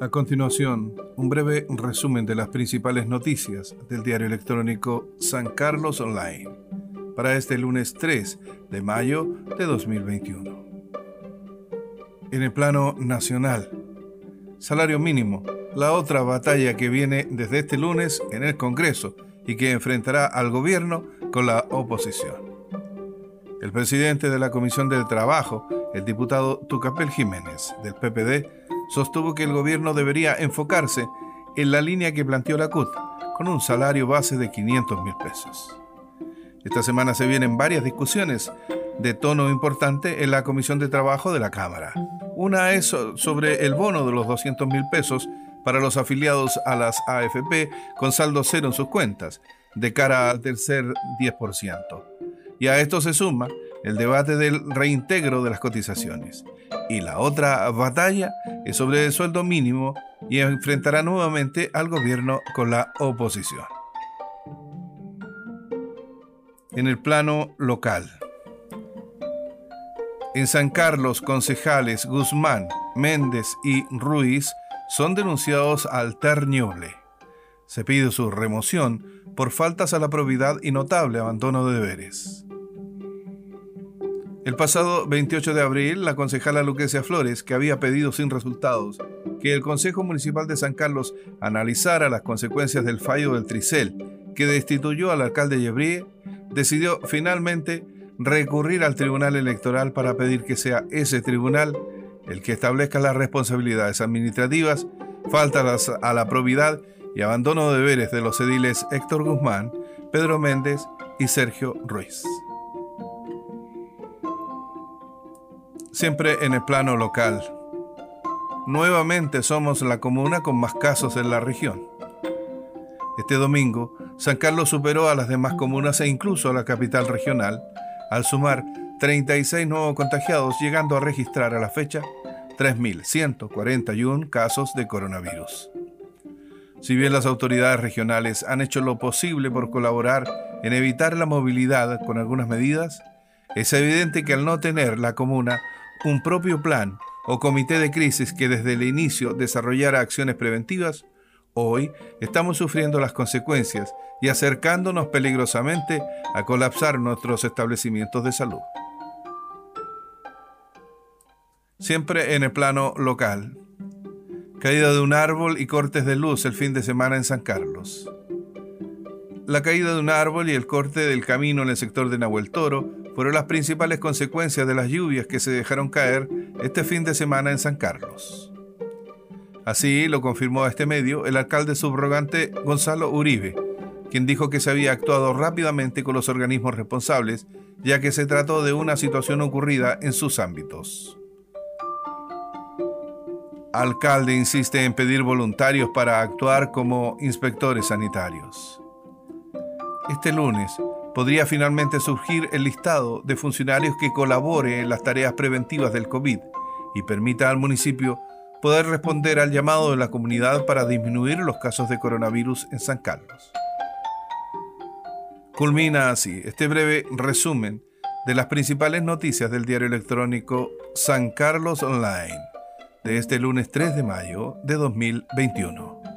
A continuación, un breve resumen de las principales noticias del diario electrónico San Carlos Online para este lunes 3 de mayo de 2021. En el plano nacional, salario mínimo, la otra batalla que viene desde este lunes en el Congreso y que enfrentará al gobierno con la oposición. El presidente de la Comisión del Trabajo, el diputado Tucapel Jiménez, del PPD, sostuvo que el gobierno debería enfocarse en la línea que planteó la CUT, con un salario base de 500 mil pesos. Esta semana se vienen varias discusiones de tono importante en la Comisión de Trabajo de la Cámara. Una es sobre el bono de los 200 mil pesos para los afiliados a las AFP con saldo cero en sus cuentas, de cara al tercer 10%. Y a esto se suma el debate del reintegro de las cotizaciones. Y la otra batalla es sobre el sueldo mínimo y enfrentará nuevamente al gobierno con la oposición. En el plano local. En San Carlos, concejales Guzmán, Méndez y Ruiz son denunciados al Terñuble. Se pide su remoción por faltas a la probidad y notable abandono de deberes. El pasado 28 de abril, la concejala Lucrecia Flores, que había pedido sin resultados que el Consejo Municipal de San Carlos analizara las consecuencias del fallo del Tricel, que destituyó al alcalde Yebrie, decidió finalmente recurrir al Tribunal Electoral para pedir que sea ese tribunal el que establezca las responsabilidades administrativas, faltas a la probidad y abandono de deberes de los ediles Héctor Guzmán, Pedro Méndez y Sergio Ruiz. Siempre en el plano local. Nuevamente somos la comuna con más casos en la región. Este domingo, San Carlos superó a las demás comunas e incluso a la capital regional, al sumar 36 nuevos contagiados, llegando a registrar a la fecha 3.141 casos de coronavirus. Si bien las autoridades regionales han hecho lo posible por colaborar en evitar la movilidad con algunas medidas, es evidente que al no tener la comuna un propio plan o comité de crisis que desde el inicio desarrollara acciones preventivas, hoy estamos sufriendo las consecuencias y acercándonos peligrosamente a colapsar nuestros establecimientos de salud. Siempre en el plano local. Caída de un árbol y cortes de luz el fin de semana en San Carlos. La caída de un árbol y el corte del camino en el sector de Nahuel Toro fueron las principales consecuencias de las lluvias que se dejaron caer este fin de semana en San Carlos. Así lo confirmó a este medio el alcalde subrogante Gonzalo Uribe, quien dijo que se había actuado rápidamente con los organismos responsables, ya que se trató de una situación ocurrida en sus ámbitos. Alcalde insiste en pedir voluntarios para actuar como inspectores sanitarios. Este lunes, podría finalmente surgir el listado de funcionarios que colabore en las tareas preventivas del COVID y permita al municipio poder responder al llamado de la comunidad para disminuir los casos de coronavirus en San Carlos. Culmina así este breve resumen de las principales noticias del diario electrónico San Carlos Online de este lunes 3 de mayo de 2021.